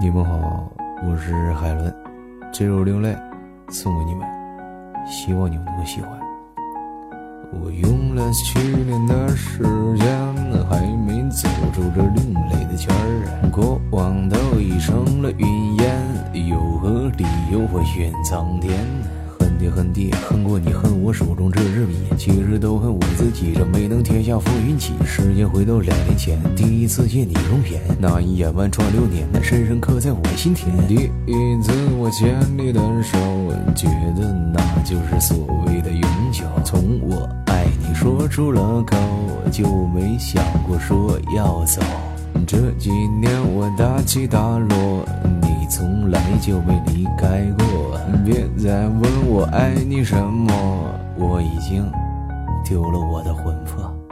你们好，我是海伦，这首《另类》送给你们，希望你们能够喜欢。我用了七年的时间，还没走出这另类的圈儿，过往都已成了云烟，有何理由会怨苍天？恨天恨地，恨过你，恨我手中这支笔。其实都恨我自己，这没能天下风云起。时间回到两年前，第一次见你容颜，那一眼万串流年，深深刻在我心田。第一次我牵你的手，觉得那就是所谓的永久。从我爱你说出了口，就没想过说要走。这几年我大起大落，从来就没离开过。别再问我爱你什么，我已经丢了我的魂魄。